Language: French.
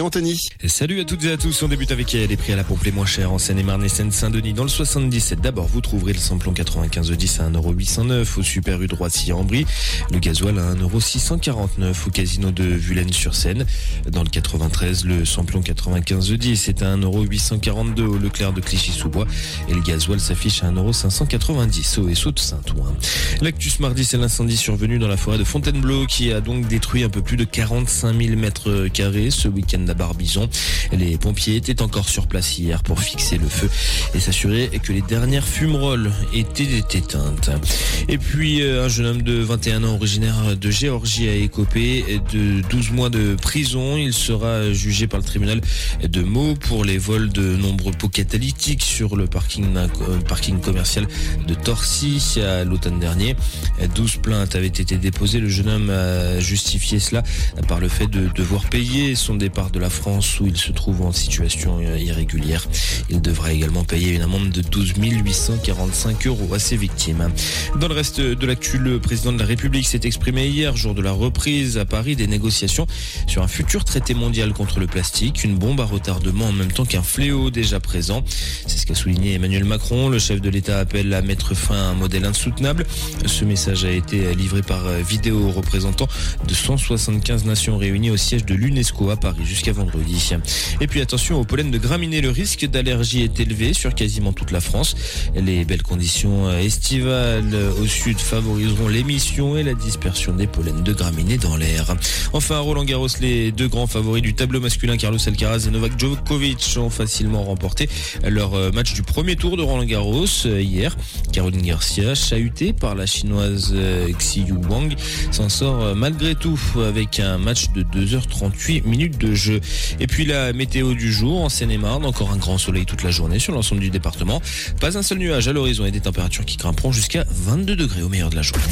Anthony. Salut à toutes et à tous. On débute avec les prix à la pompe les moins chers en Seine-et-Marne et Seine-Saint-Denis. Dans le 77 d'abord, vous trouverez le samplon 95 10 à 1,809€ au Super U Droitier en Brie. Le gasoil à 1,649€ au casino de Vulaine-sur-Seine. Dans le 93, le samplon 95 10 est à 1,842€ au Leclerc de Clichy-sous-Bois. Et le gasoil s'affiche à 1,590€ au SO de Saint-Ouen. L'actus mardi, c'est l'incendie survenu dans la forêt de Fontainebleau qui a donc détruit un peu plus de 45 000 mètres carrés ce week-end Barbizon. Les pompiers étaient encore sur place hier pour fixer le feu et s'assurer que les dernières fumerolles étaient éteintes. Et puis euh, un jeune homme de 21 ans originaire de Géorgie a écopé de 12 mois de prison. Il sera jugé par le tribunal de Meaux pour les vols de nombreux pots catalytiques sur le parking, euh, parking commercial de Torcy à l'automne dernier. 12 plaintes avaient été déposées. Le jeune homme a justifié cela par le fait de devoir payer son départ de la France où il se trouve en situation euh, irrégulière. Il devra également payer une amende de 12 845 euros à ses victimes. Dans le reste de l'actu, le président de la République s'est exprimé hier, jour de la reprise à Paris des négociations sur un futur traité mondial contre le plastique, une bombe à retardement en même temps qu'un fléau déjà présent. C'est ce qu'a souligné Emmanuel Macron. Le chef de l'État appelle à mettre fin à un modèle insoutenable. Ce message a été livré par vidéo aux représentants de 175 nations réunies au siège de l'UNESCO à Paris jusqu'à vendredi. Et puis attention au pollen de graminées, le risque d'allergie est élevé sur quasiment toute la France. Les belles conditions estivales au sud favoriseront l'émission et la dispersion des pollens de graminées dans l'air. Enfin, Roland Garros, les deux grands favoris du tableau masculin, Carlos Alcaraz et Novak Djokovic, ont facilement remporté leur euh, match du premier tour de Roland Garros euh, hier. Caroline Garcia, chahutée par la chinoise euh, Xiyu Wang, s'en sort malgré tout avec un match de 2h38 minutes de jeu. Et puis la météo du jour en Seine-et-Marne, encore un grand soleil toute la journée sur l'ensemble du département. Pas un seul nuage à l'horizon et des températures qui grimperont jusqu'à 22 degrés au meilleur de la journée.